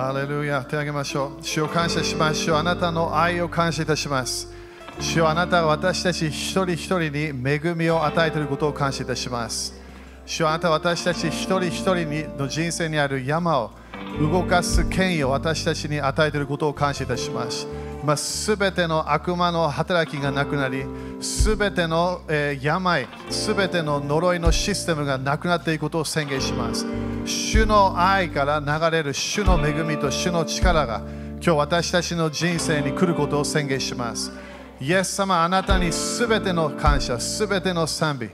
ハレルヤ手を挙げましょう。主を感謝しましょうあなたの愛を感謝いたします。主よあなたが私たち一人一人に恵みを与えていることを感謝いたします。主よあなたは私たち一人一人にの人生にある山を動かす権威を私たちに与えていることを感謝いたします。まあ、全ての悪魔の働きがなくなり、すべての、え、病、すべての呪いのシステムがなくなっていくことを宣言します。主の愛から流れる主の恵みと主の力が今日私たちの人生に来ることを宣言します。イエス様、あなたにすべての感謝、すべての賛美、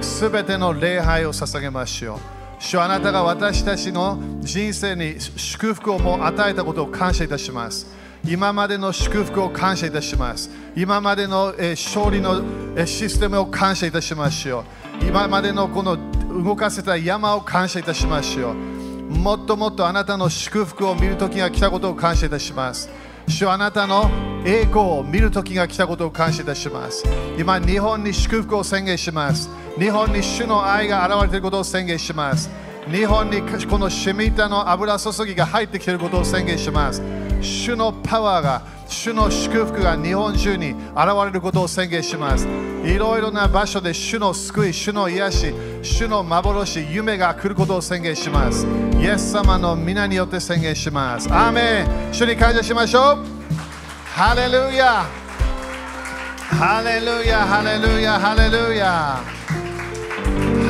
すべての礼拝を捧げましょう。主あなたが私たちの人生に祝福をも与えたことを感謝いたします。今までの祝福を感謝いたします。今までの、勝利の、システムを感謝いたしましょう。今までのこの動かせた山を感謝いたしましょう。もっともっとあなたの祝福を見るときが来たことを感謝いたします。主あなたの栄光を見るときが来たことを感謝いたします。今、日本に祝福を宣言します。日本に主の愛が現れていることを宣言します。日本にこのシミタの油注ぎが入ってきていることを宣言します。主のパワーが、主の祝福が日本中に現れることを宣言します。いろいろな場所で主の救い、主の癒し、主の幻、夢が来ることを宣言します。イエス様の皆によって宣言します。アーメン主に感謝しましょう。ハレルヤハレルヤハレルヤハレルヤ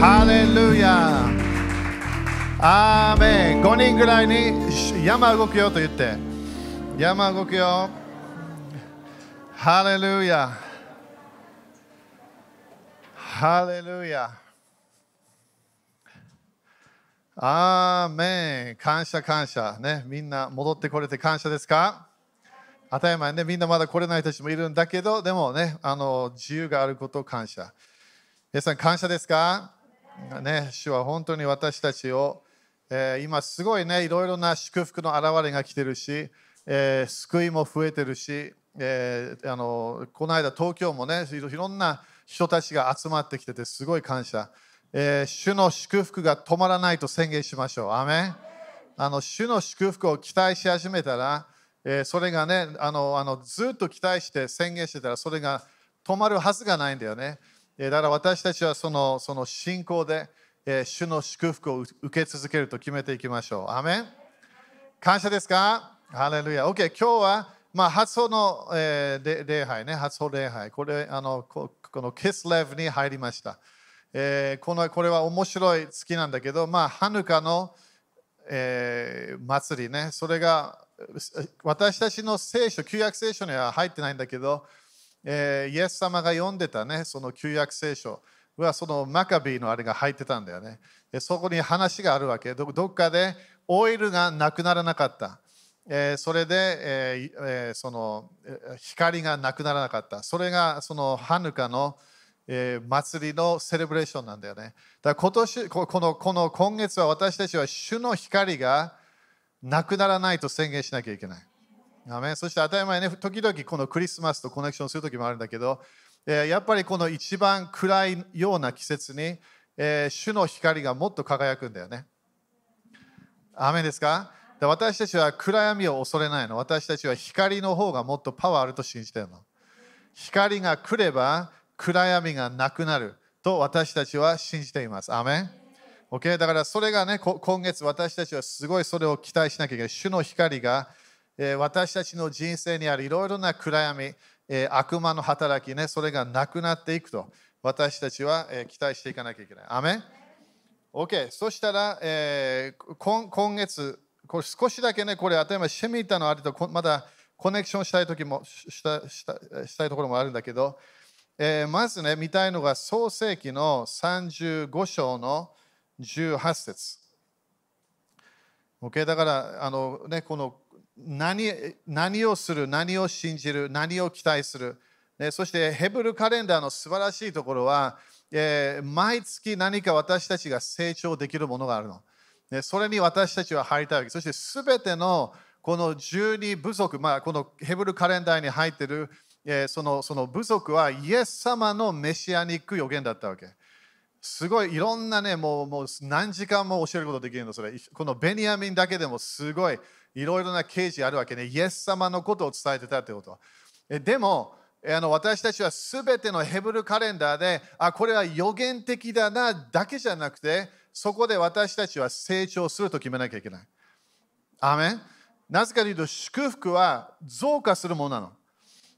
ハレルヤアーメン5人ぐらいに山動くよと言って山動くよ。ハレルヤハレルヤアーメン感謝感謝。ねみんな戻ってこれて感謝ですか？当たり前ねみんなまだ来れない人たちもいるんだけどでもねあの自由があること感謝。皆さん感謝ですか？ね主は本当に私たちを、えー、今すごいねいろいろな祝福の現れが来てるし、えー、救いも増えてるし、えー、あのこの間東京もねいろんな人たちが集まってきててすごい感謝、えー、主の祝福が止まらないと宣言しましょう。アメあの主の祝福を期待し始めたら、えー、それがねあのあのずっと期待して宣言してたらそれが止まるはずがないんだよね、えー、だから私たちはそのその信仰で、えー、主の祝福を受け続けると決めていきましょう。アメ感謝ですか？ハレルヤ OK 今日はまあ、発音の、えー、礼拝ね、発音礼拝。これ、あのこのキスレブに入りました。えー、このこれは面白い、好きなんだけど、まあ、ハヌカの、えー、祭りね、それが私たちの聖書、旧約聖書には入ってないんだけど、えー、イエス様が読んでたね、その旧約聖書はそのマカビーのあれが入ってたんだよね。でそこに話があるわけど。どっかでオイルがなくならなかった。えー、それで、えーえー、その光がなくならなかった。それがそのハヌカの、えー、祭りのセレブレーションなんだよね。だから今年このこの今月は私たちは主の光がなくならないと宣言しなきゃいけない。アメそして当たり前ね、時々このクリスマスとコネクションする時もあるんだけど、えー、やっぱりこの一番暗いような季節に、えー、主の光がもっと輝くんだよね。アメですか？私たちは暗闇を恐れないの。私たちは光の方がもっとパワーあると信じているの。光が来れば暗闇がなくなると私たちは信じています。アメン OK? だからそれがね、今月私たちはすごいそれを期待しなきゃいけない。主の光が、えー、私たちの人生にあるいろいろな暗闇、えー、悪魔の働きね、それがなくなっていくと私たちは、えー、期待していかなきゃいけない。アメン ?OK？そしたら、えー、今今月、これ少しだけね、これ当たり前、シェミータのあれとまだコネクションしたい時もしたしたしたいところもあるんだけど、えー、まずね、見たいのが創世記の35章の18節。OK、だからあの、ね、この何何をする、何を信じる、何を期待する。ね、そしてヘブルカレンダーの素晴らしいところは、えー、毎月何か私たちが成長できるものがあるの。ね、それに私たちは入りたいわけ。そしてすべてのこの12部族、まあ、このヘブルカレンダーに入っている、えー、そのその部族はイエス様のメシアニック予言だったわけ。すごいいろんなね、もうもう何時間も教えることできるの、それ。このベニヤミンだけでもすごい、いろいろな啓示あるわけね。イエス様のことを伝えてたということ。えでも、あの私たちはすべてのヘブルカレンダーで、あ、これは予言的だなだけじゃなくて、そこで私たちは成長すると決めなきゃいけない。アメンなぜかというと、祝福は増加するものなの。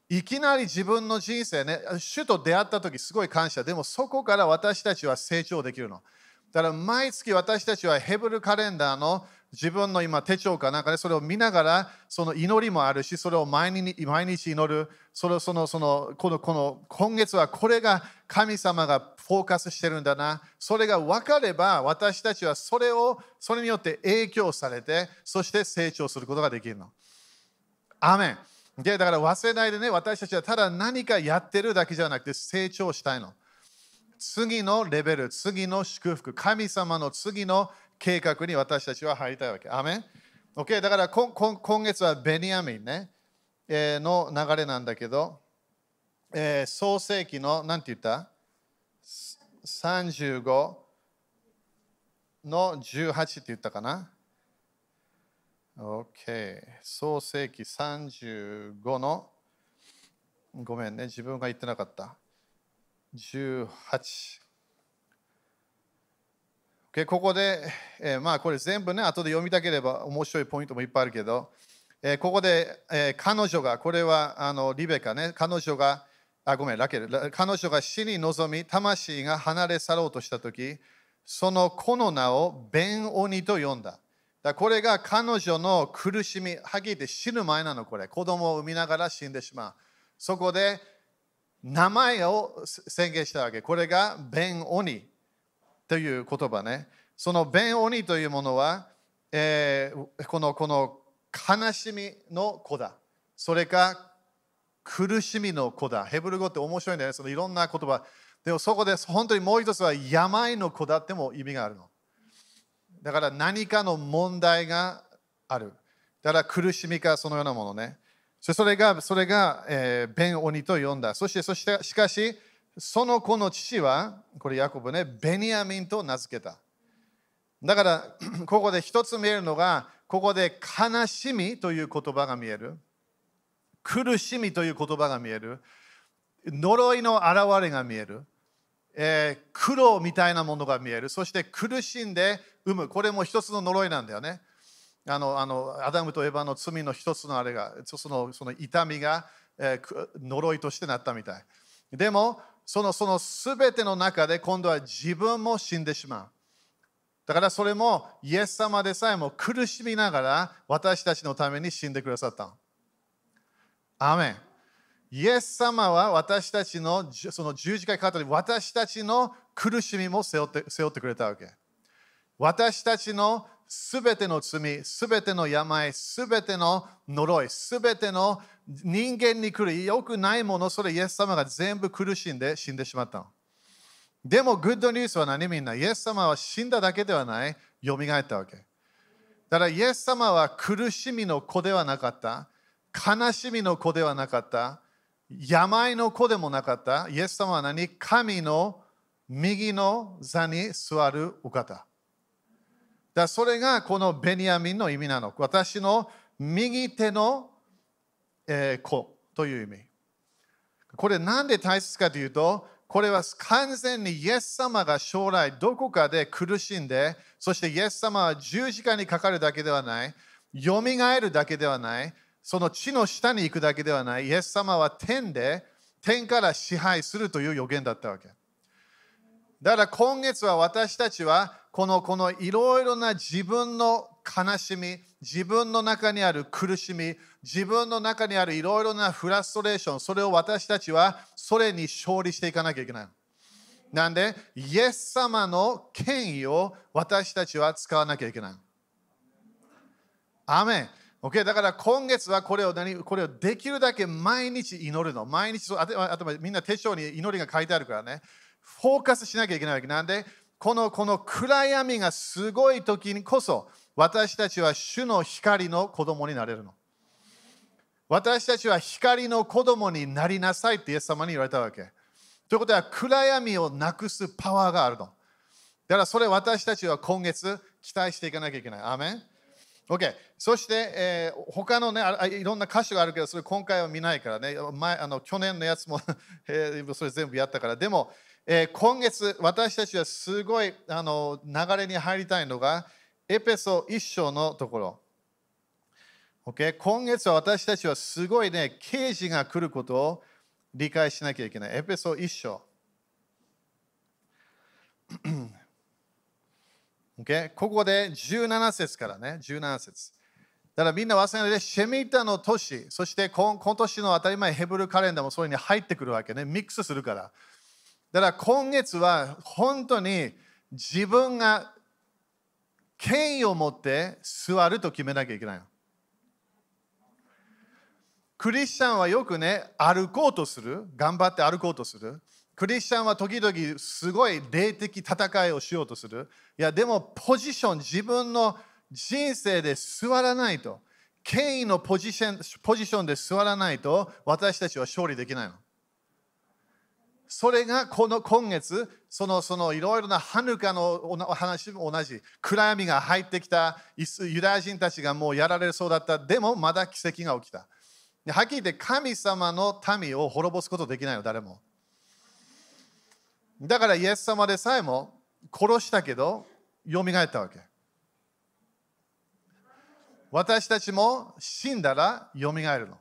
いきなり自分の人生ね、主と出会った時すごい感謝。でもそこから私たちは成長できるの。だから毎月私たちはヘブルカレンダーの自分の今手帳かなんかでそれを見ながらその祈りもあるしそれを毎日毎日祈るそれそのそのこのこの今月はこれが神様がフォーカスしてるんだなそれが分かれば私たちはそれをそれによって影響されてそして成長することができるの。アメンでだから忘れないでね私たちはただ何かやってるだけじゃなくて成長したいの。次のレベル、次の祝福、神様の次の計画に私たちは入りたいわけ。アメン ?OK、だから今月はベニヤミンね、えー、の流れなんだけど、えー、創世紀の、なんて言った ?35 の18って言ったかな ?OK、創世紀35の、ごめんね、自分が言ってなかった。18。OK、ここで、えー、まあこれ全部ね、後で読みたければ面白いポイントもいっぱいあるけど、えー、ここで、え、彼女が、これはあのリベカね、彼女が、あ、ごめん、ラケル、彼女が死に臨み、魂が離れ去ろうとしたとき、その子の名をベンオニと呼んだ。だこれが彼女の苦しみ、はっきり言って死ぬ前なの、これ。子供を産みながら死んでしまう。そこで名前を宣言したわけ。これがベンオニ。という言葉ね。その弁鬼というものは、えー、このこの悲しみの子だ。それか苦しみの子だ。ヘブル語って面白いんだよね。そのいろんな言葉。でもそこで本当にもう一つは病の子だっても意味があるの。だから何かの問題がある。だから苦しみかそのようなものね。それが、それが、えー、弁鬼と呼んだ。そして、そしてしかし、その子の父は、これヤコブね、ベニヤミンと名付けた。だから、ここで一つ見えるのが、ここで悲しみという言葉が見える。苦しみという言葉が見える。呪いの現れが見える。えー、苦労みたいなものが見える。そして苦しんで産む。これも一つの呪いなんだよね。あのあのアダムとエヴァの罪の一つのあれが、そのその痛みが、えー、呪いとしてなったみたい。でも、そのその全ての中で今度は自分も死んでしまう。だからそれもイエス様でさえも苦しみながら私たちのために死んでくださった。アメン。イエス様は私たちのその十字架にかかったり私たちの苦しみも背負って背負ってくれたわけ。私たちのすべての罪、すべての病、すべての呪い、すべての人間に来る良くないもの、それイエス様が全部苦しんで死んでしまったの。でも、グッドニュースは何みんな、イエス様は死んだだけではない、蘇ったわけ。だから、イエス様は苦しみの子ではなかった、悲しみの子ではなかった、病の子でもなかった、イエス様は何？神の右の座に座るお方。だそれがこのベニヤミンの意味なの。私の右手のえー、子という意味。これなんで大切かというと、これは完全にイエス様が将来どこかで苦しんで、そしてイエス様は十字架にかかるだけではない、よみがえるだけではない、その地の下に行くだけではない、イエス様は天で、天から支配するという予言だったわけ。だから今月は私たちはこのこのいろいろな自分の悲しみ、自分の中にある苦しみ、自分の中にあるいろいろなフラストレーション、それを私たちはそれに勝利していかなきゃいけない。なんで、イエス様の権威を私たちは使わなきゃいけない。アメン。Okay? だから今月はこれを何これをできるだけ毎日祈るの。毎日あと、あとみんな手帳に祈りが書いてあるからね。フォーカスしなきゃいけないわけなんで、このこの暗闇がすごい時にこそ、私たちは主の光の子供になれるの。私たちは光の子供になりなさいってイエス様に言われたわけ。ということは暗闇をなくすパワーがあるの。だからそれ私たちは今月期待していかなきゃいけない。アーメン OK。そして、えー他のねあ、いろんな箇所があるけど、それ今回は見ないからね、前あの去年のやつも、えーそれ全部やったから、でも、えー今月、私たちはすごいあの流れに入りたいのが、エペソ一章のところ。OK。今月は私たちはすごいね、刑事が来ることを理解しなきゃいけない。エペソ一章。Okay? ここで17節からね、17節。だからみんな忘れないで、シェミタの年、そして今今年の当たり前ヘブルカレンダーもそれに入ってくるわけね、ミックスするから。だから今月は本当に自分が権威を持って座ると決めなきゃいけないの。クリスチャンはよくね、歩こうとする、頑張って歩こうとする。クリスチャンは時々すごい霊的戦いをしようとする。いや、でもポジション、自分の人生で座らないと、権威のポジションポジションで座らないと、私たちは勝利できないの。それがこの今月、そのそのいろいろなハヌカのお話も同じ。暗闇が入ってきた、ユダヤ人たちがもうやられそうだった。でもまだ奇跡が起きた。はっきり言って神様の民を滅ぼすことできないの、誰も。だからイエス様でさえも殺したけど、蘇ったわけ。私たちも死んだら蘇るの。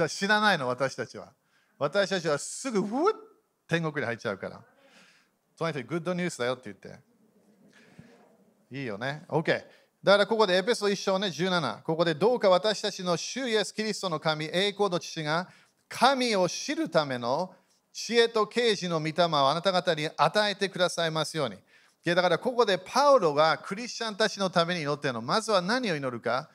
死なないの、私たちは。私たちはすぐ、ふっ天国に入っちゃうから。その人にグッドニュースだよって言って。いいよね。OK。だからここでエペソ1章ね17。ここでどうか私たちの主イエス・キリストの神、栄光の父が神を知るための知恵と啓示の御霊をあなた方に与えてくださいますように。だからここでパウロがクリスチャンたちのために祈っているの。まずは何を祈るか。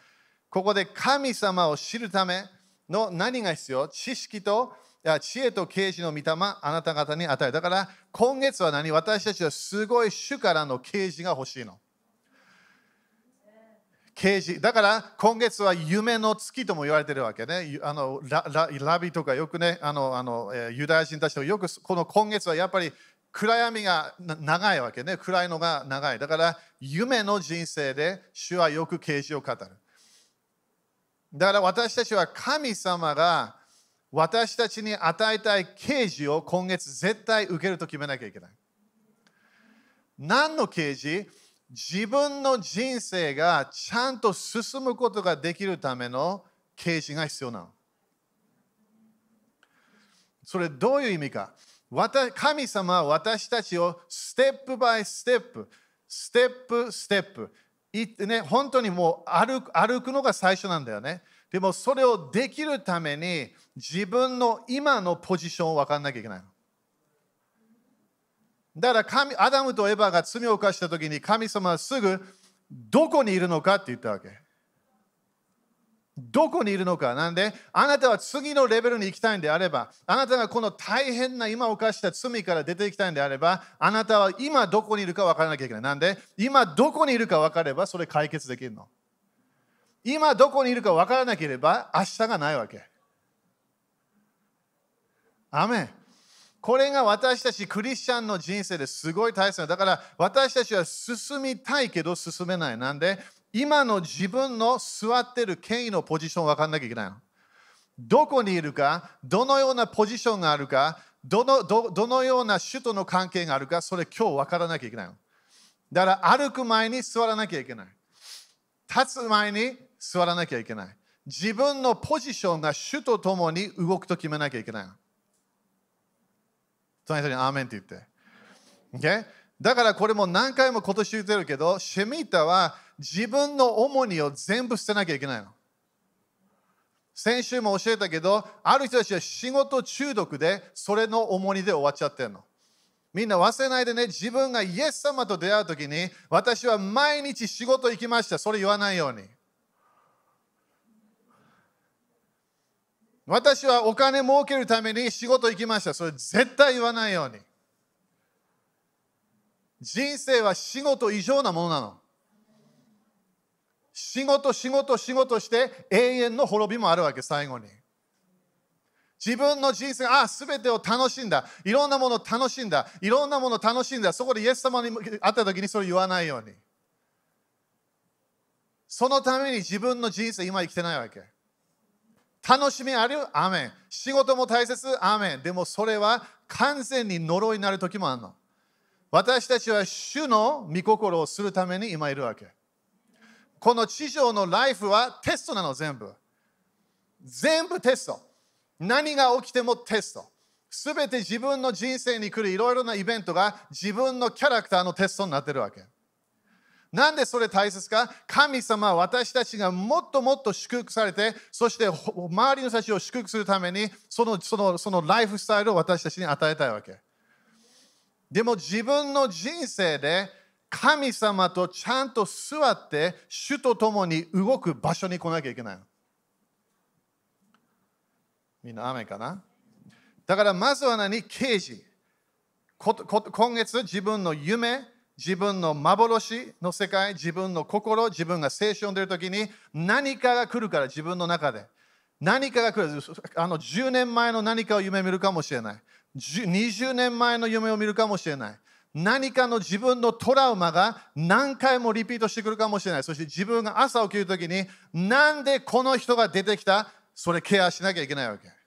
ここで神様を知るための何が必要知識と知恵と啓示の御霊あなた方に与える。だから今月は何？私たちはすごい主からの啓示が欲しいの。啓示だから今月は夢の月とも言われてるわけね。あのラビとかよくねあのあの、えーユダヤ人たちとよくこの今月はやっぱり暗闇が長いわけね。暗いのが長い。だから夢の人生で主はよく啓示を語る。だから私たちは神様が私たちに与えたい啓示を今月絶対受けると決めなきゃいけない。何の啓示自分の人生がちゃんと進むことができるための啓示が必要なの。それどういう意味か神様は私たちをステップバイステップ、ステップステップ、いね、本当にもう歩く歩くのが最初なんだよね。でもそれをできるために自分の今のポジションを分かんなきゃいけないの。だから神アダムとエバが罪を犯したときに神様はすぐどこにいるのかって言ったわけ。どこにいるのか。なんで、あなたは次のレベルに行きたいんであれば、あなたがこの大変な今犯した罪から出ていきたいんであれば、あなたは今どこにいるか分からなきゃいけない。なんで、今どこにいるか分かれば、それ解決できるの。今どこにいるか分からなければ、明日がないわけ。アメ。これが私たちクリスチャンの人生ですごい大切な。だから私たちは進みたいけど進めない。なんで今の自分の座ってる権威のポジション分かんなきゃいけないの。どこにいるか、どのようなポジションがあるか、どのどどのような首都の関係があるか、それ今日分からなきゃいけないの。だから歩く前に座らなきゃいけない。立つ前に座らなきゃいけない。自分のポジションが主と共に動くと決めなきゃいけないの。隣人にアーメンって言って。Okay? だからこれも何回も今年言ってるけど、シェミータは自分の重荷を全部捨てなきゃいけないの。先週も教えたけど、ある人たちは仕事中毒でそれの重荷で終わっちゃってるの。みんな忘れないでね、自分がイエス様と出会うときに、私は毎日仕事行きました。それ言わないように。私はお金儲けるために仕事行きました。それ絶対言わないように。人生は仕事以上なものなの。仕事、仕事、仕事して永遠の滅びもあるわけ、最後に。自分の人生ああ全てを楽しんだいろんなものを楽しんだいろんなものを楽しんだそこでイエス様に会った時にそれ言わないようにそのために自分の人生今生きてないわけ楽しみある？アメン。仕事も大切？アメン。でもそれは完全に呪いになる時もあるの。私たちは主の御心をするために今いるわけ。この地上のライフはテストなの全部。全部テスト。何が起きてもテスト。すべて自分の人生に来るいろいろなイベントが自分のキャラクターのテストになってるわけ。なんでそれ大切か？神様は私たちがもっともっと祝福されて、そして周りの人たちを祝福するためにそのそのそのライフスタイルを私たちに与えたいわけ。でも自分の人生で神様とちゃんと座って主と共に動く場所に来なきゃいけない。みんな雨かな？だからまずは何？刑事。今月自分の夢、自分の幻の世界、自分の心、自分が聖書を読んでいるときに何かが来るから自分の中で。何かが来る。あの10年前の何かを夢見るかもしれない。20年前の夢を見るかもしれない。何かの自分のトラウマが何回もリピートしてくるかもしれない。そして自分が朝起きるときになんでこの人が出てきた？それケアしなきゃいけないわけ。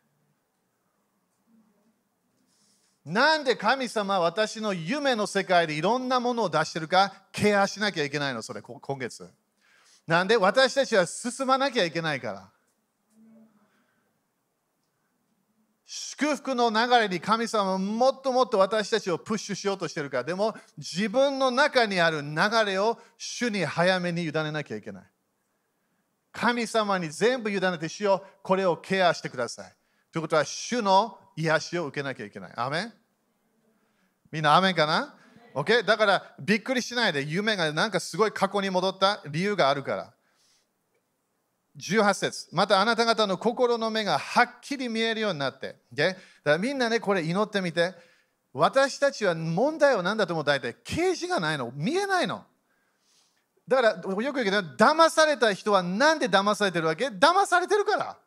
なんで神様は私の夢の世界でいろんなものを出してるかケアしなきゃいけないの、それ、今月。なんで私たちは進まなきゃいけないから。祝福の流れに神様はもっともっと私たちをプッシュしようとしてるから。でも自分の中にある流れを主に早めに委ねなきゃいけない。神様に全部委ねてしよう。これをケアしてください。ということは、主の癒しを受けなきゃいけない。アメン？みんな、アメンかな ?OK? だからびっくりしないで、夢がなんかすごい過去に戻った理由があるから。18節またあなた方の心の目がはっきり見えるようになって。だからみんなね、これ祈ってみて。私たちは問題は何だと思う大体、啓示がないの。見えないの。だからよく言うけど、騙された人は何で騙されてるわけ？騙されてるから。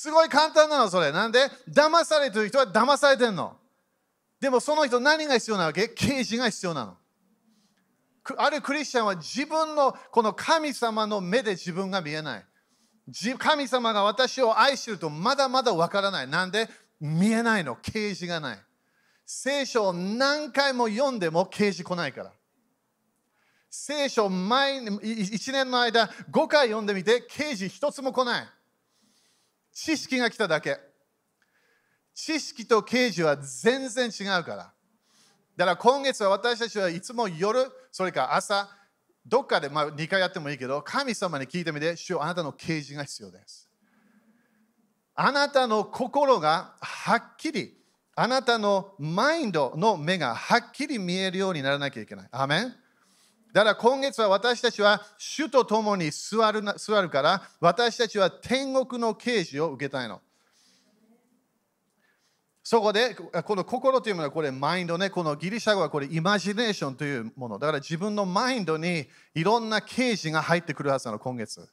すごい簡単なの、それ。なんで？騙されてる人は騙されてるの。でもその人何が必要なわけ刑事が必要なの。あるクリスチャンは自分のこの神様の目で自分が見えない。神様が私を愛してるとまだまだわからない。なんで？見えないの。啓示がない。聖書を何回も読んでも啓示来ないから。聖書毎1年の間5回読んでみて啓示一つも来ない。知識が来ただけ。知識と啓示は全然違うから。だから今月は私たちはいつも夜、それから朝、どっかでまあ2回やってもいいけど、神様に聞いてみて、主よあなたの啓示が必要です。あなたの心がはっきり、あなたのマインドの目がはっきり見えるようにならなきゃいけない。アメンだから今月は私たちは主と共に座る座るから私たちは天国の啓示を受けたいの。そこでこの心というものはこれマインドね、このギリシャ語はこれイマジネーションというもの。だから自分のマインドにいろんな啓示が入ってくるはずなの、今月。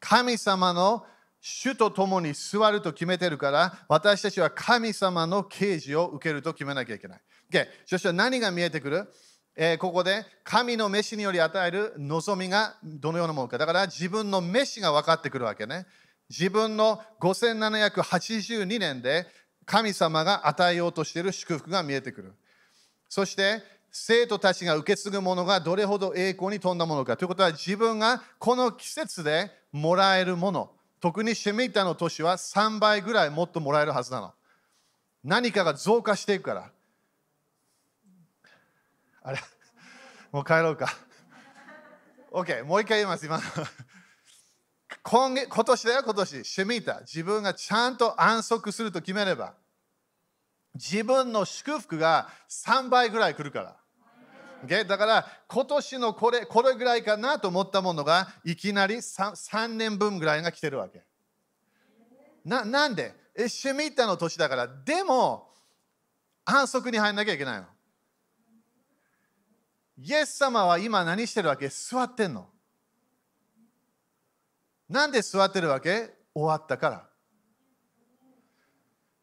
神様の主と共に座ると決めてるから私たちは神様の啓示を受けると決めなきゃいけない。Okay、そして何が見えてくる？えー、ここで神の飯により与える望みがどのようなものか。だから自分の飯が分かってくるわけね。自分の5782年で神様が与えようとしている祝福が見えてくる。そして生徒たちが受け継ぐものがどれほど栄光に富んだものか。ということは自分がこの季節でもらえるもの、特にシェミータの年は3倍ぐらいもっともらえるはずなの。何かが増加していくから。あれもう帰ろうか。OK、もう一回言います、今。今月今年だよ、今年。シェミータ。自分がちゃんと安息すると決めれば、自分の祝福が3倍ぐらい来るから。だから今年のこれこれぐらいかなと思ったものがいきなり 3, 3年分ぐらいが来てるわけ。ななんで？えシェミータの年だから。でも安息に入んなきゃいけないの。イエス様は今何してるわけ？座ってんの。なんで座ってるわけ？終わったから。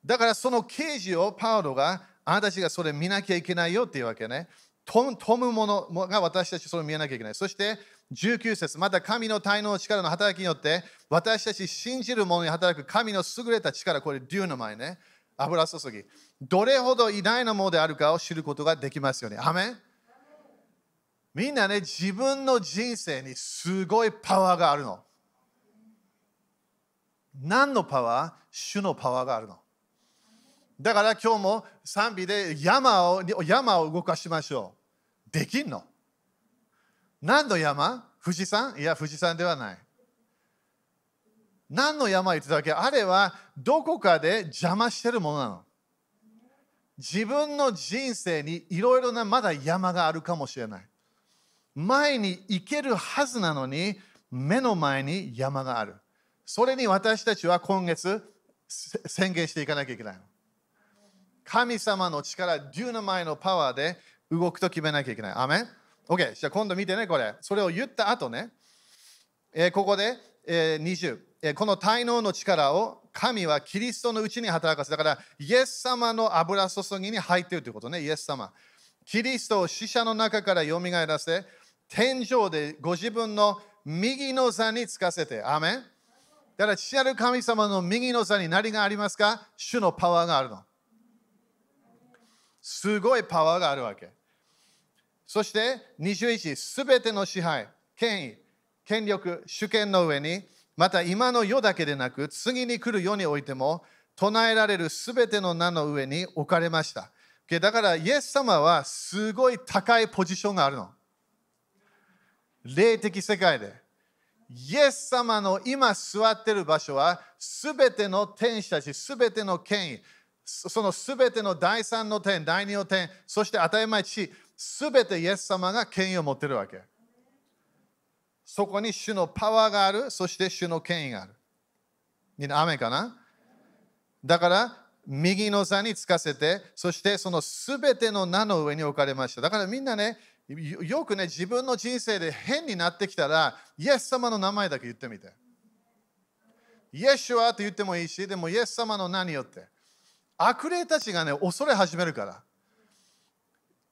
だからその刑事をパウロがあなたたちがそれ見なきゃいけないよっていうわけね。富むものが私たちそれを見なきゃいけない。そして19節また神の滞納力の働きによって私たち信じる者に働く神の優れた力これデューの前ね。油注ぎ。どれほど偉大なものであるかを知ることができますよね。アメン。みんなね自分の人生にすごいパワーがあるの。何のパワー？主のパワーがあるの。だから今日も賛美で山を山を動かしましょう。できんの？何の山？富士山？いや富士山ではない。何の山？言ってたわけ？あれはどこかで邪魔してるものなの。自分の人生にいろいろなまだ山があるかもしれない。前に行けるはずなのに目の前に山があるそれに私たちは今月宣言していかなきゃいけない神様の力、デューナマイのパワーで動くと決めなきゃいけない。アメン ?OK、じゃあ今度見てね、これ。それを言った後ね、えー、ここで、えー、20、え、この滞納の力を神はキリストのうちに働かせだから、イエス様の油注ぎに入っているということね、イエス様。キリストを死者の中からよみがえらせ、天井でご自分の右の座につかせて、アメンだから、父なる神様の右の座に何がありますか？主のパワーがあるの。すごいパワーがあるわけ。そして21、すべての支配、権威、権力、主権の上に、また今の世だけでなく、次に来る世においても、唱えられるすべての名の上に置かれました。だから、イエス様はすごい高いポジションがあるの。霊的世界で。イエス様の今座ってる場所は、すべての天使たち、すべての権威、そのすべての第三の点、第二の点、そして当たり前地、すべてイエス様が権威を持ってるわけ。そこに主のパワーがある、そして主の権威がある。みんな雨かな？だから、右の座につかせて、そしてそのすべての名の上に置かれました。だからみんなね、よくね、自分の人生で変になってきたら、イエス様の名前だけ言ってみて。イエスはって言ってもいいし、でもイエス様の名によって。悪霊たちがね、恐れ始めるから。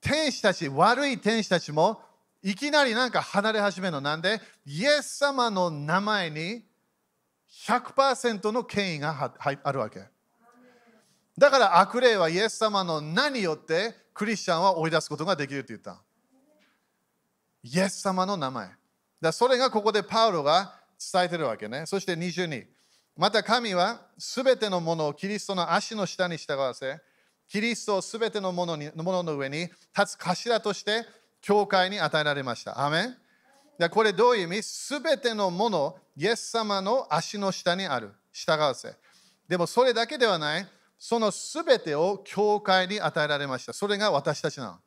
天使たち、悪い天使たちもいきなりなんか離れ始めるの。なんで、イエス様の名前に100%の権威があるわけ。だから悪霊はイエス様の名によってクリスチャンは追い出すことができると言った。イエス様の名前。だそれがここでパウロが伝えてるわけね。そして22。また神はすべてのものをキリストの足の下に従わせ、キリストをすべてのものにものの上に立つ頭として教会に与えられました。アメンこれどういう意味？すべてのもの、イエス様の足の下にある。従わせ。でもそれだけではない。そのすべてを教会に与えられました。それが私たちなの。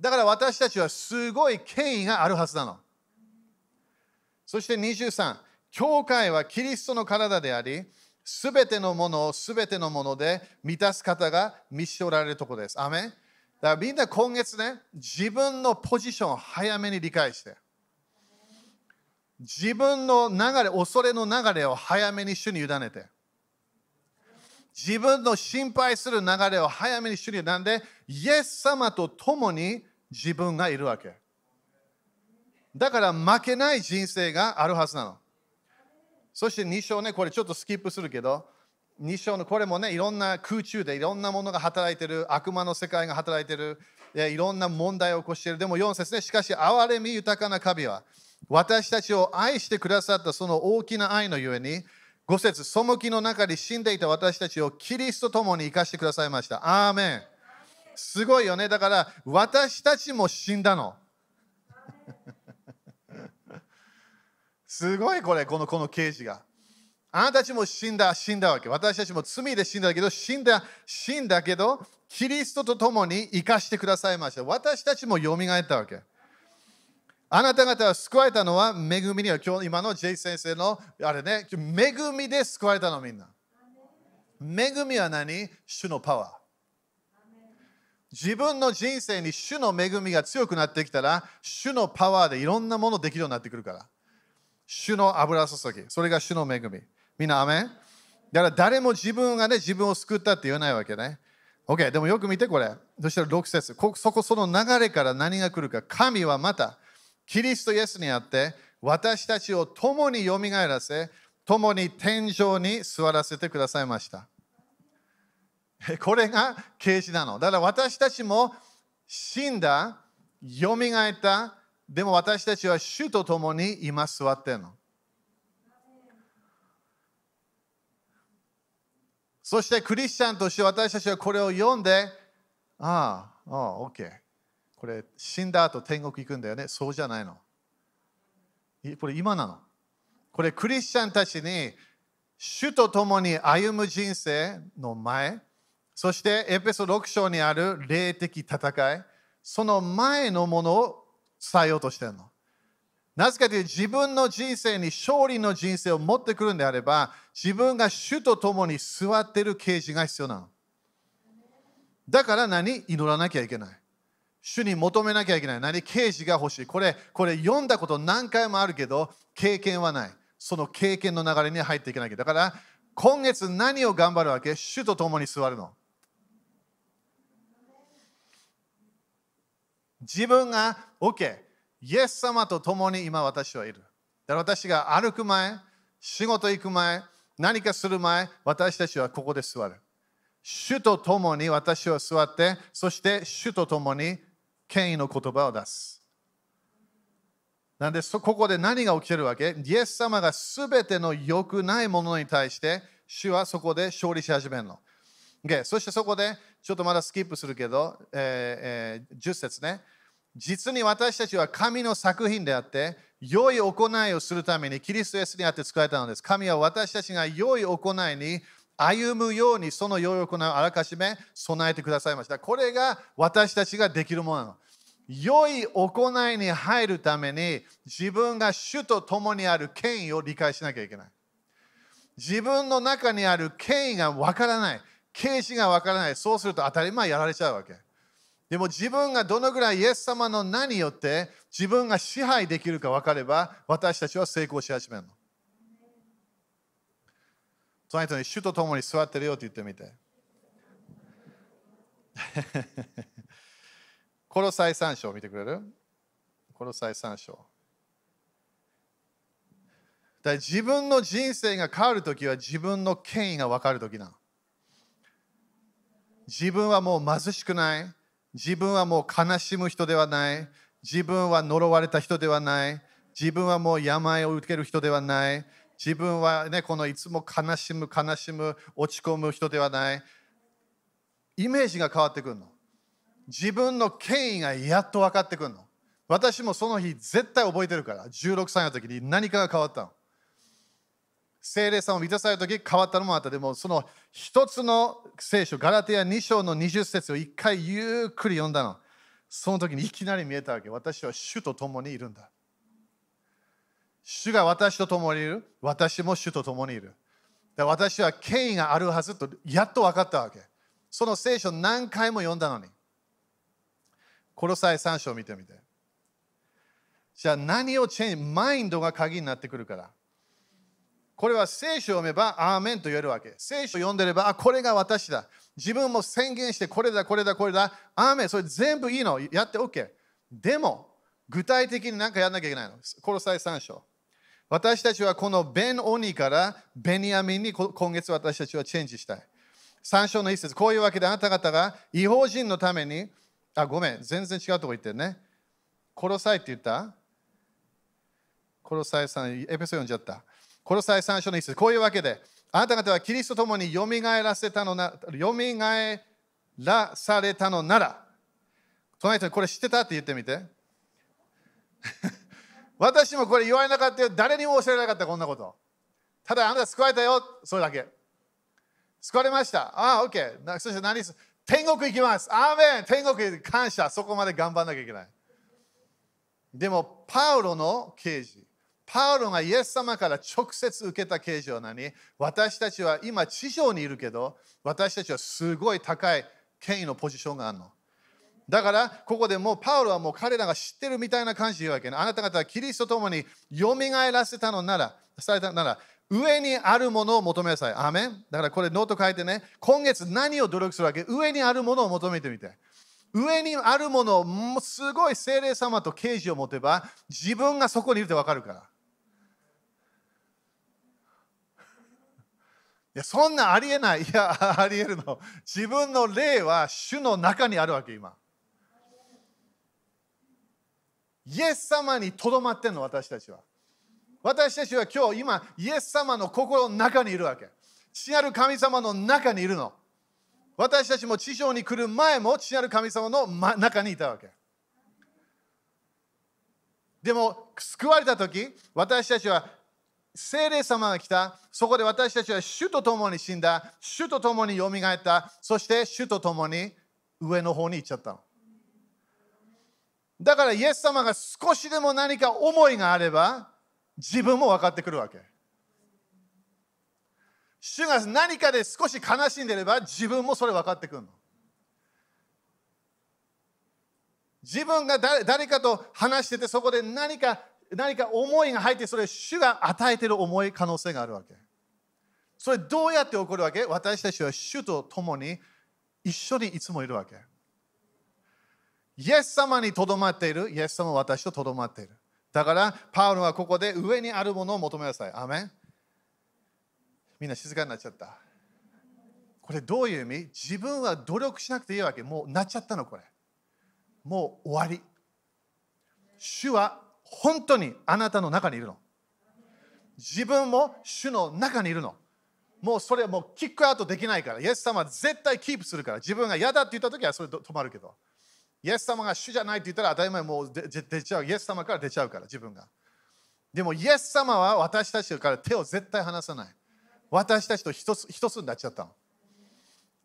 だから私たちはすごい権威があるはずなの。そして23。教会はキリストの体であり、すべてのものをすべてのもので満たす方が見しておられるところです。アメだからみんな今月ね、自分のポジションを早めに理解して、自分の流れ、恐れの流れを早めに主に委ねて、自分の心配する流れを早めに主になんで、イエス様と共に自分がいるわけ。だから負けない人生があるはずなの。そして2章ね、これちょっとスキップするけど、2章のこれもね、いろんな空中でいろんなものが働いてる、悪魔の世界が働いてる、いろんな問題を起こしている。でも4節ね、しかし、憐れみ豊かな神は、私たちを愛してくださったその大きな愛のゆえに、5節背きの中に死んでいた私たちをキリストと共に生かしてくださいました。アーメン。すごいよね。だから、私たちも死んだの。すごいこれ、このこの刑事が。あなたたちも死んだ、死んだわけ。私たちも罪で死んだけど、死んだ、死んだけど、キリストと共に生かしてくださいました。私たちも蘇ったわけ。あなた方は救われたのは恵みには今日今の J 先生のあれね、恵みで救われたのみんな。恵みは何？主のパワー。自分の人生に主の恵みが強くなってきたら、主のパワーでいろんなものできるようになってくるから。主の油注ぎ。それが主の恵み。みんな、アメン？だから誰も自分がね、自分を救ったって言わないわけね。OK、でもよく見てこれ。そしたら6節こそこその流れから何が来るか。神はまた、キリストイエスにあって、私たちを共によみがえらせ、共に天井に座らせてくださいました。これが啓示なの。だから私たちも死んだ、よみがえった、でも私たちは主と共に今座ってるの。そしてクリスチャンとして私たちはこれを読んで、ああ、ああ、OK。これ死んだ後天国行くんだよね。そうじゃないの。これ今なの。これクリスチャンたちに主と共に歩む人生の前、そしてエペソ6章にある霊的戦い、その前のものを伝えようとしてるの。なぜかというと自分の人生に勝利の人生を持ってくるんであれば自分が主と共に座っている刑事が必要なの。だから何？祈らなきゃいけない。主に求めなきゃいけない。何刑事が欲しい。これ、これ読んだこと何回もあるけど経験はない。その経験の流れに入っていけなきゃ。だから今月何を頑張るわけ？主と共に座るの。自分が OK。イエス様と共に今私はいる。だから私が歩く前、仕事行く前、何かする前、私たちはここで座る。主と共に私は座って、そして主と共に権威の言葉を出す。なんで、ここで何が起きてるわけ？イエス様がすべての良くないものに対して、主はそこで勝利し始めるの。Okay、そしてそこで、ちょっとまだスキップするけど、えーえー、10節ね。実に私たちは神の作品であって、良い行いをするためにキリストエスにあって作られたのです。神は私たちが良い行いに歩むようにその良い行いをあらかじめ備えてくださいました。これが私たちができるものなの。良い行いに入るために自分が主と共にある権威を理解しなきゃいけない。自分の中にある権威がわからない。刑事がわからない。そうすると当たり前やられちゃうわけ。でも自分がどのぐらいイエス様の名によって自分が支配できるか分かれば私たちは成功し始めるの。その人に主と共に座ってるよって言ってみて。コロサイ3章見てくれる？コロサイ3章。だ自分の人生が変わるときは自分の権威が分かるときな。自分はもう貧しくない。自分はもう悲しむ人ではない。自分は呪われた人ではない。自分はもう病を受ける人ではない。自分はね、このいつも悲しむ、悲しむ、落ち込む人ではない。イメージが変わってくるの。自分の権威がやっと分かってくるの。私もその日絶対覚えてるから、16歳の時に何かが変わったの。聖霊さんを満たされた時変わったのもあった。でもその一つの聖書、ガラテヤ2章の20節を一回ゆっくり読んだの。その時にいきなり見えたわけ。私は主と共にいるんだ。主が私と共にいる。私も主と共にいる。私は権威があるはずとやっと分かったわけ。その聖書何回も読んだのに。コロサイ3章を見てみて。じゃあ何をチェンジ、マインドが鍵になってくるから。これは聖書を読めば、アーメンと言えるわけ。聖書を読んでれば、あ、これが私だ。自分も宣言して、これだ、これだ、これだ。アーメン、それ全部いいの。やって OK。でも、具体的に何かやらなきゃいけないの。この際3章。私たちはこのベン・オニからベニヤミンに今月私たちはチェンジしたい。3章の一節、こういうわけであなた方が違法人のために、あ、ごめん、全然違うとこ言ってるね。殺さいって言った？殺さいさん、エペソ読んじゃった。この際3章の一節、こういうわけで、あなた方はキリストと共によみがえらせたのな、よみがえらされたのなら、隣人にこれ知ってた？って言ってみて。私もこれ言われなかったよ。誰にも教えられなかった、こんなこと。ただ、あなた救われたよ。それだけ。救われました。ああ、OK。そして何す？天国行きます。アーメン天国感謝。そこまで頑張らなきゃいけない。でも、パウロの刑事。パウロがイエス様から直接受けた刑事は何？私たちは今地上にいるけど、私たちはすごい高い権威のポジションがあるの。だからここでもうパウロはもう彼らが知ってるみたいな感じで言うわけね。あなた方はキリストと共によみがえらせたのなら、されたなら、上にあるものを求めなさい。アメンだからこれノート書いてね、今月何を努力するわけ？上にあるものを求めてみて。上にあるものをすごい精霊様と啓示を持てば自分がそこにいるってわかるから。いや、そんなありえない。いや、ありえるの。自分の霊は主の中にあるわけ、今。イエス様にとどまってんの、私たちは。私たちは今日、今、イエス様の心の中にいるわけ。父なる神様の中にいるの。私たちも地上に来る前も父なる神様の中にいたわけ。でも、救われた時、私たちは聖霊様が来た。そこで私たちは主と共に死んだ。主と共によみがえった。そして主と共に上の方に行っちゃったの。だからイエス様が少しでも何か思いがあれば自分も分かってくるわけ。主が何かで少し悲しんでれば自分もそれ分かってくるの。自分が誰かと話しててそこで何か何か思いが入ってそれ主が与えてる思い可能性があるわけ。それどうやって起こるわけ？私たちは主と共に一緒にいつもいるわけ。イエス様にとどまっている、イエス様は私ととどまっている。だから、パウロはここで上にあるものを求めなさい。アメンみんな静かになっちゃった。これどういう意味？自分は努力しなくていいわけ。もうなっちゃったの、これ。もう終わり。主は本当にあなたの中にいるの。自分も主の中にいるの。もうそれはもうキックアウトできないから。イエス様は絶対キープするから。自分が嫌だって言った時はそれ止まるけど。イエス様が主じゃないって言ったら当たり前もう出ちゃう。イエス様から出ちゃうから、自分が。でも、イエス様は私たちから手を絶対離さない。私たちと一つ一つになっちゃったの。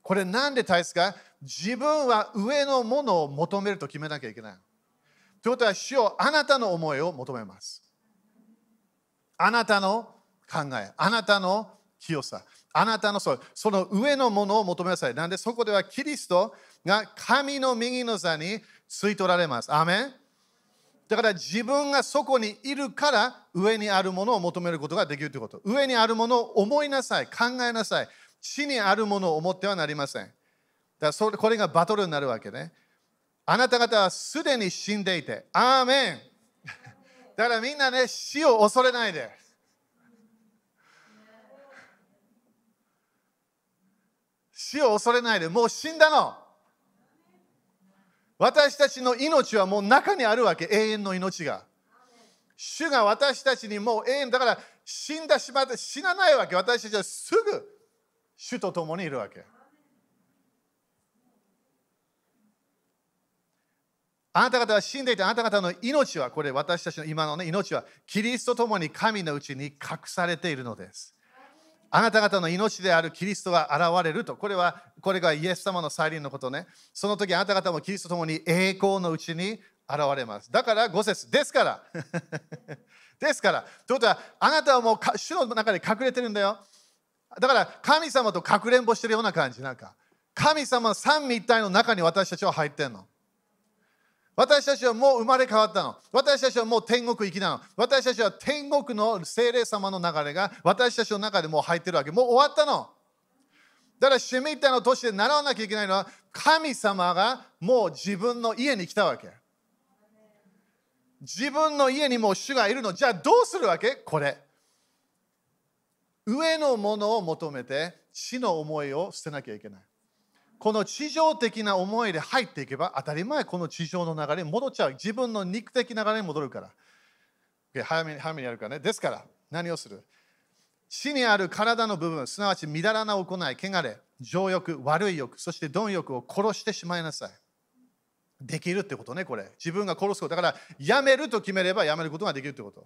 これなんで大切か自分は上のものを求めると決めなきゃいけない。ということは、主をあなたの思いを求めます。あなたの考え、あなたの清さ、あなたのその上のものを求めなさい。なんでそこではキリストが神の右の座についとられます。アメンだから自分がそこにいるから上にあるものを求めることができるということ。上にあるものを思いなさい、考えなさい。地にあるものを思ってはなりません。だからそれこれがバトルになるわけね。あなた方はすでに死んでいて、アーメン だからみんなね、死を恐れないで。死を恐れないで、もう死んだの。私たちの命はもう中にあるわけ、永遠の命が。主が私たちにもう永遠だから死んだしまって死なないわけ。私たちはすぐ主と共にいるわけ。あなた方は死んでいて、あなた方の命は、これ私たちの今の、ね、命は、キリストと共に神のうちに隠されているのです。あなた方の命であるキリストが現れると。これは、これがイエス様の再臨のことね。その時あなた方もキリストと共に栄光のうちに現れます。だから5節ですから。ですから。ということは、あなたはもう主の中で隠れてるんだよ。だから神様とかくれんぼしてるような感じ。なんか神様三位一体の中に私たちは入ってんの。私たちはもう生まれ変わったの。私たちはもう天国行きなの。私たちは天国の精霊様の流れが私たちの中でもう入ってるわけ。もう終わったの。だから、シュミッタの年で習わなきゃいけないのは、神様がもう自分の家に来たわけ。自分の家にもう主がいるの。じゃあどうするわけ？これ。上のものを求めて、死の思いを捨てなきゃいけない。この地上的な思いで入っていけば当たり前この地上の流れに戻っちゃう。自分の肉的流れに戻るから。早めに早めにやるからね。ですから何をする？死にある体の部分すなわちみだらな行い汚れ情欲悪い欲そして貪欲を殺してしまいなさい。できるってことねこれ。自分が殺すこと。だからやめると決めればやめることができるってこと。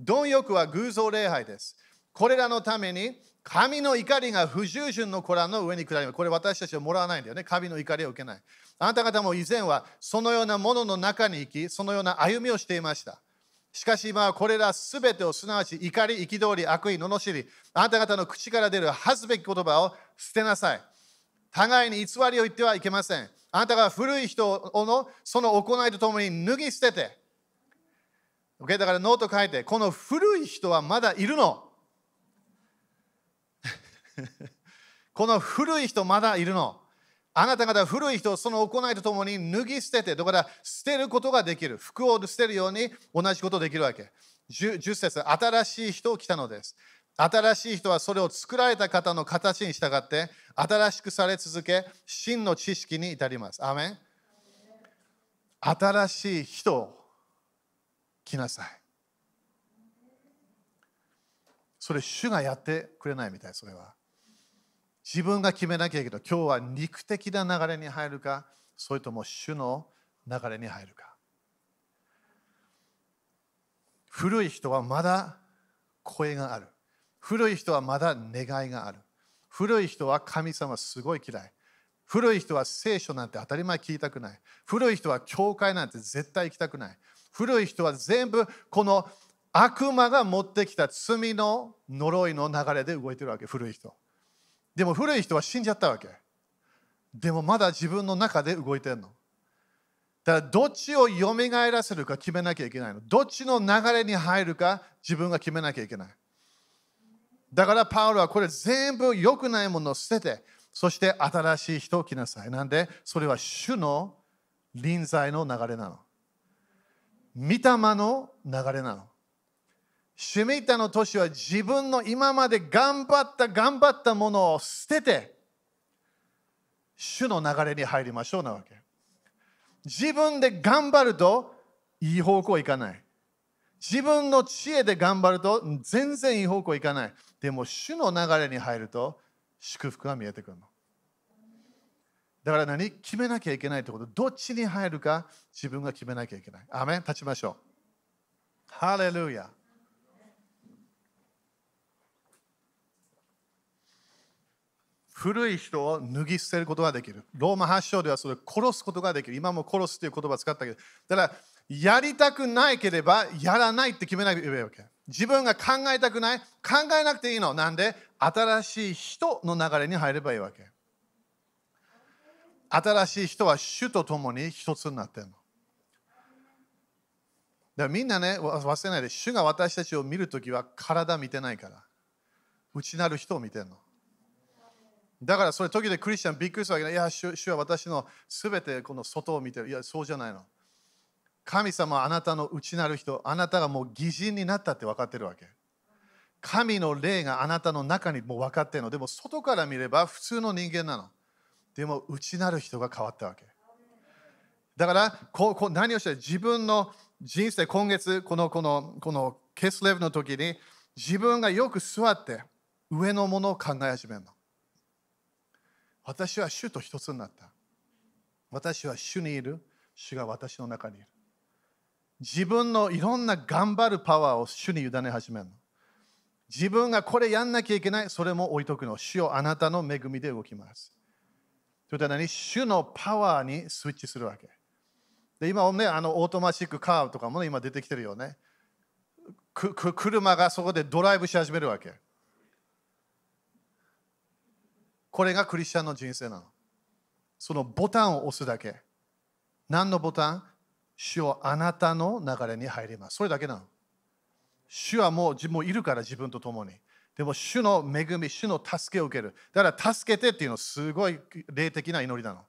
貪欲は偶像礼拝です。これらのために神の怒りが不従順の子らの上に下ります。これ私たちはもらわないんだよね。神の怒りを受けない。あなた方も以前はそのようなものの中に生き、そのような歩みをしていました。しかし今はこれらすべてをすなわち怒り、憤り、悪意、罵り、あなた方の口から出る恥ずべき言葉を捨てなさい。互いに偽りを言ってはいけません。あなたが古い人のその行いとともに脱ぎ捨てて、o だからノート書いて、この古い人はまだいるの。この古い人まだいるの。あなた方古い人をその行いとともに脱ぎ捨てて、だから捨てることができる。服を捨てるように同じことできるわけ。10, 10節新しい人を来たのです。新しい人はそれを作られた方の形に従って新しくされ続け真の知識に至ります。アメン新しい人を来なさい。それ主がやってくれないみたい、それは。自分が決めなきゃいけない。今日は肉的な流れに入るか、それとも主の流れに入るか。古い人はまだ声がある。古い人はまだ願いがある。古い人は神様すごい嫌い。古い人は聖書なんて当たり前聞いたくない。古い人は教会なんて絶対行きたくない。古い人は全部この悪魔が持ってきた罪の呪いの流れで動いてるわけ、古い人。でも古い人は死んじゃったわけ。でもまだ自分の中で動いてるの。だからどっちを蘇らせるか決めなきゃいけないの。どっちの流れに入るか自分が決めなきゃいけない。だからパウロはこれ全部良くないものを捨てて、そして新しい人を来なさい。なんで、それは主の臨在の流れなの。御霊の流れなの。シュミッタの年は自分の今まで頑張った頑張ったものを捨てて主の流れに入りましょうなわけ。自分で頑張るといい方向いかない。自分の知恵で頑張ると全然いい方向いかない。でも主の流れに入ると祝福が見えてくるの。だから何？決めなきゃいけないってこと。どっちに入るか自分が決めなきゃいけない。アメン？立ちましょう。ハレルヤ。古い人を脱ぎ捨てることができる。ローマ発祥ではそれを殺すことができる。今も殺すという言葉を使ったけど、だからやりたくないければやらないって決めなきゃいけないわけ。自分が考えたくない、考えなくていいの。なんで？新しい人の流れに入ればいいわけ。新しい人は主と共に一つになってるの。だからみんなね、忘れないで、主が私たちを見るときは体見てないから。内なる人を見てるの。だからそれ時でクリスチャンびっくりするわけで、いいや、主は私のすべてこの外を見てる。いや、そうじゃないの。神様はあなたの内なる人、あなたがもう偽人になったって分かってるわけ。神の霊があなたの中にもう分かってるの。でも外から見れば普通の人間なの。でも内なる人が変わったわけ。だからここ何をして自分の人生、今月、このこのこのケースレブの時に自分がよく座って上のものを考え始めるの。私は主と一つになった。私は主にいる。主が私の中にいる。自分のいろんな頑張るパワーを主に委ね始めるの。自分がこれやんなきゃいけない、それも置いとくの。主をあなたの恵みで動きます。それで何主のパワーにスイッチするわけ。で今ね、あのオートマチックカーとかも、ね、今出てきてるよね。車がそこでドライブし始めるわけ。これがクリスチャンの人生なの。そのボタンを押すだけ。何のボタン？主はあなたの流れに入ります。それだけなの。主はもうもういるから自分と共に。でも主の恵み、主の助けを受ける。だから助けてっていうのはすごい霊的な祈りなの。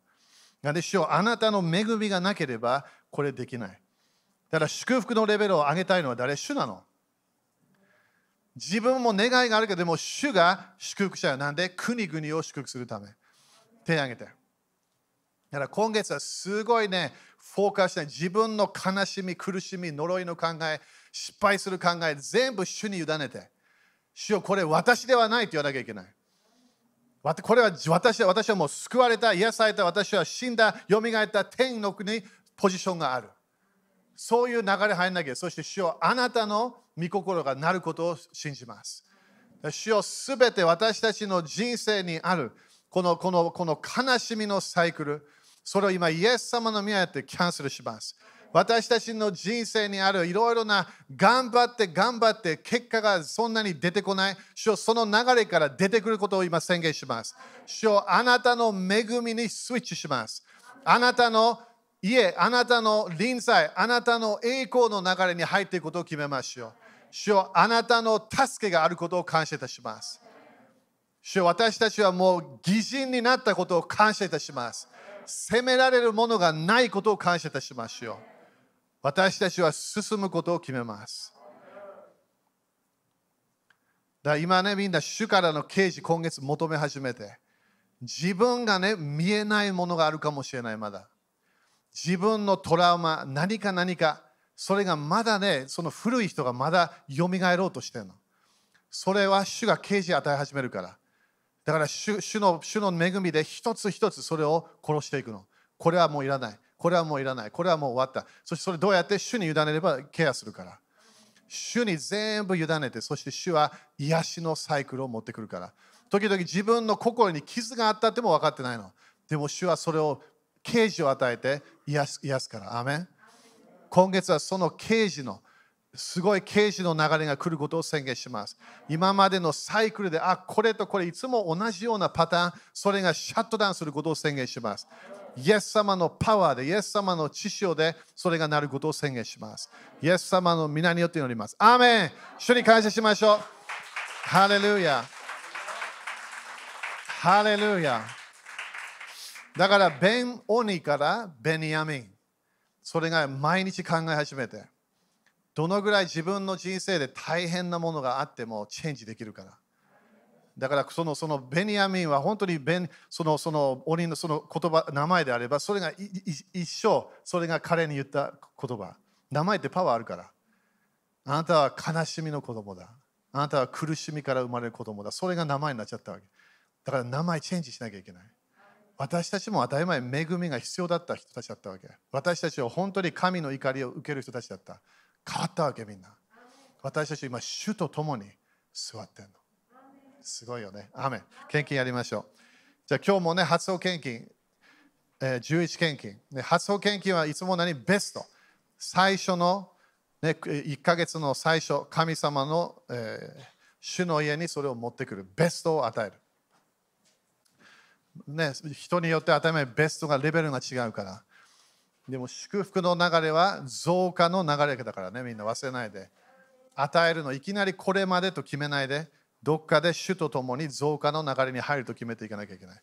なんで主はあなたの恵みがなければこれできない。だから祝福のレベルを上げたいのは誰？主なの。自分も願いがあるけど、でも主が祝福者なんで国々を祝福するため。手を挙げて。だから今月はすごいね、フォーカスして自分の悲しみ、苦しみ、呪いの考え、失敗する考え、全部主に委ねて、主よこれ私ではないと言わなきゃいけない。これは私私はもう救われた、癒された、私は死んだ、よみがえった天の国にポジションがある。そういう流れ入んなきゃ。そして主よあなたの御心がなることを信じます。主よすべて私たちの人生にあるこのこのこの悲しみのサイクル、それを今イエス様の宮でキャンセルします。私たちの人生にあるいろいろな頑張って頑張って結果がそんなに出てこない。主その流れから出てくることを今宣言します。主あなたの恵みにスイッチします。あなたの家、あなたの臨在、あなたの栄光の流れに入っていくことを決めましょう。主よあなたの助けがあることを感謝いたします。主よ私たちはもう偽人になったことを感謝いたします。責められるものがないことを感謝いたしましょう。私たちは進むことを決めます。だ今ね、みんな主からの啓示、今月求め始めて、自分がね、見えないものがあるかもしれない、まだ。自分のトラウマ、何か何か、それがまだね、その古い人がまだ蘇ろうとしてるの。それは主が啓示与え始めるから。だから主主の主の恵みで一つ一つそれを殺していくの。これはもういらない。これはもういらない。これはもう終わった。そしてそれどうやって主に委ねればケアするから。主に全部委ねて、そして主は癒しのサイクルを持ってくるから。時々自分の心に傷があったっても分かってないの。でも主はそれを啓示を与えて癒す癒すから。アメン今月はその刑事のすごい刑事の流れが来ることを宣言します。今までのサイクルで、あ、これとこれいつも同じようなパターン、それがシャットダウンすることを宣言します。イエス様のパワーで、イエス様の知識で、それがなることを宣言します。イエス様の皆によって祈ります。アーメン一緒に感謝しましょう。ハレルヤハレルヤだから、ベン・オニからベニヤミン。それが毎日考え始めて、どのぐらい自分の人生で大変なものがあってもチェンジできるから。だからそのそのベニヤミンは本当にベンそのその鬼のその言葉名前であればそれが一生それが彼に言った言葉。名前ってパワーあるから。あなたは悲しみの子供だ。あなたは苦しみから生まれる子供だ。それが名前になっちゃったわけ。だから名前チェンジしなきゃいけない。私たちも当たり前恵みが必要だった人たちだったわけ。私たちは本当に神の怒りを受ける人たちだった。変わったわけみんな。私たち今、主と共に座ってんの。すごいよね。アメ献金やりましょう。じゃあ今日もね、発送献金、えー、11献金。ね、発送献金はいつも何？ベスト。最初の、ね、1ヶ月の最初、神様の、えー、主の家にそれを持ってくる。ベストを与える。ね、人によって当たり前ベストがレベルが違うから。でも祝福の流れは増加の流れだからね、みんな忘れないで。与えるの、いきなりこれまでと決めないで、どっかで主と共に増加の流れに入ると決めていかなきゃいけない。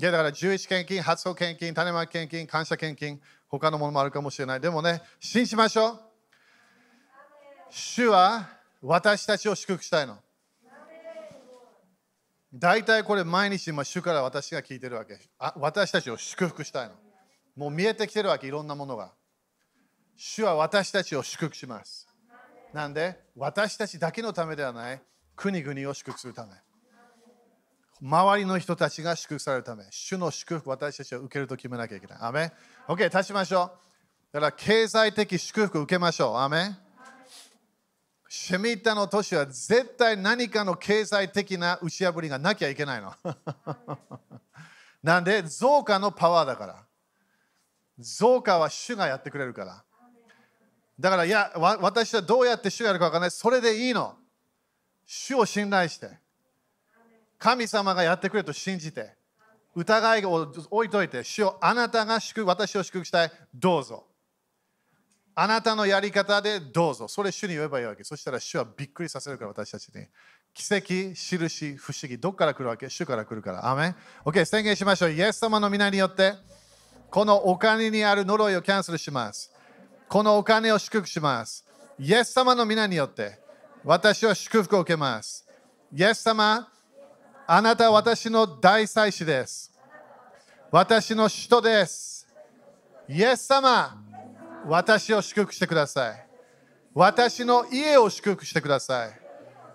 いやだから11献金、発送献金、種まき献金、感謝献金、他のものもあるかもしれない。でもね、信じましょう。主は私たちを祝福したいの。大体これ毎日今主から私が聞いてるわけ。あ私たちを祝福したいの。もう見えてきてるわけいろんなものが。主は私たちを祝福します。なんで？私たちだけのためではない。国々を祝福するため。周りの人たちが祝福されるため。主の祝福私たちは受けると決めなきゃいけない。アメ OK 立ちましょう。だから経済的祝福を受けましょう。アメシェミッタの都市は絶対何かの経済的な打ち破りがなきゃいけないの。なんで増加のパワーだから。増加は主がやってくれるから。だから、いや、私はどうやって主がやるか分からない。それでいいの。主を信頼して。神様がやってくれると信じて。疑いを置いといて、主をあなたが祝私を祝福したい。どうぞ。あなたのやり方でどうぞ。それ主に言えばいいわけ。そしたら主はびっくりさせるから私たちに。奇跡、印、不思議。どっから来るわけ？主から来るから。アメン ?OK、宣言しましょう。イエス様の皆によって、このお金にある呪いをキャンセルします。このお金を祝福します。イエス様の皆によって、私は祝福を受けます。イエス様、あなたは私の大祭司です。私の首都です。イエス様、私を祝福してください。私の家を祝福してください。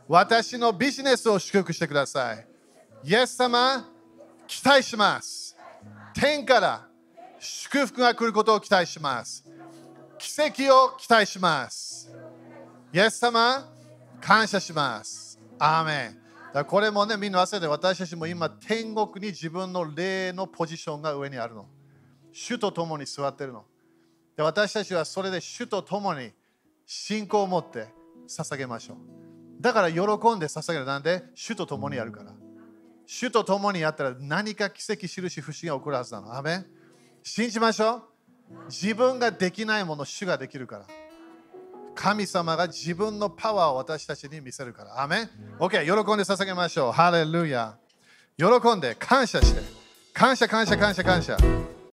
私のビジネスを祝福してください。イエス様、期待します。天から祝福が来ることを期待します。奇跡を期待します。イエス様、感謝します。アーメン。だこれもね、みんな忘れて、私たちも今、天国に自分の霊のポジションが上にあるの。主と共に座ってるの。で私たちはそれで主と共に信仰を持って捧げましょう。だから喜んで捧げる。なんで？主と共にやるから。主と共にやったら何か奇跡、印、不思議が起こるはずなの。アメ信じましょう。自分ができないもの、主ができるから。神様が自分のパワーを私たちに見せるから。アメン ?OK、喜んで捧げましょう。ハレルヤ。喜んで、感謝して。感謝、感謝、感謝、感謝。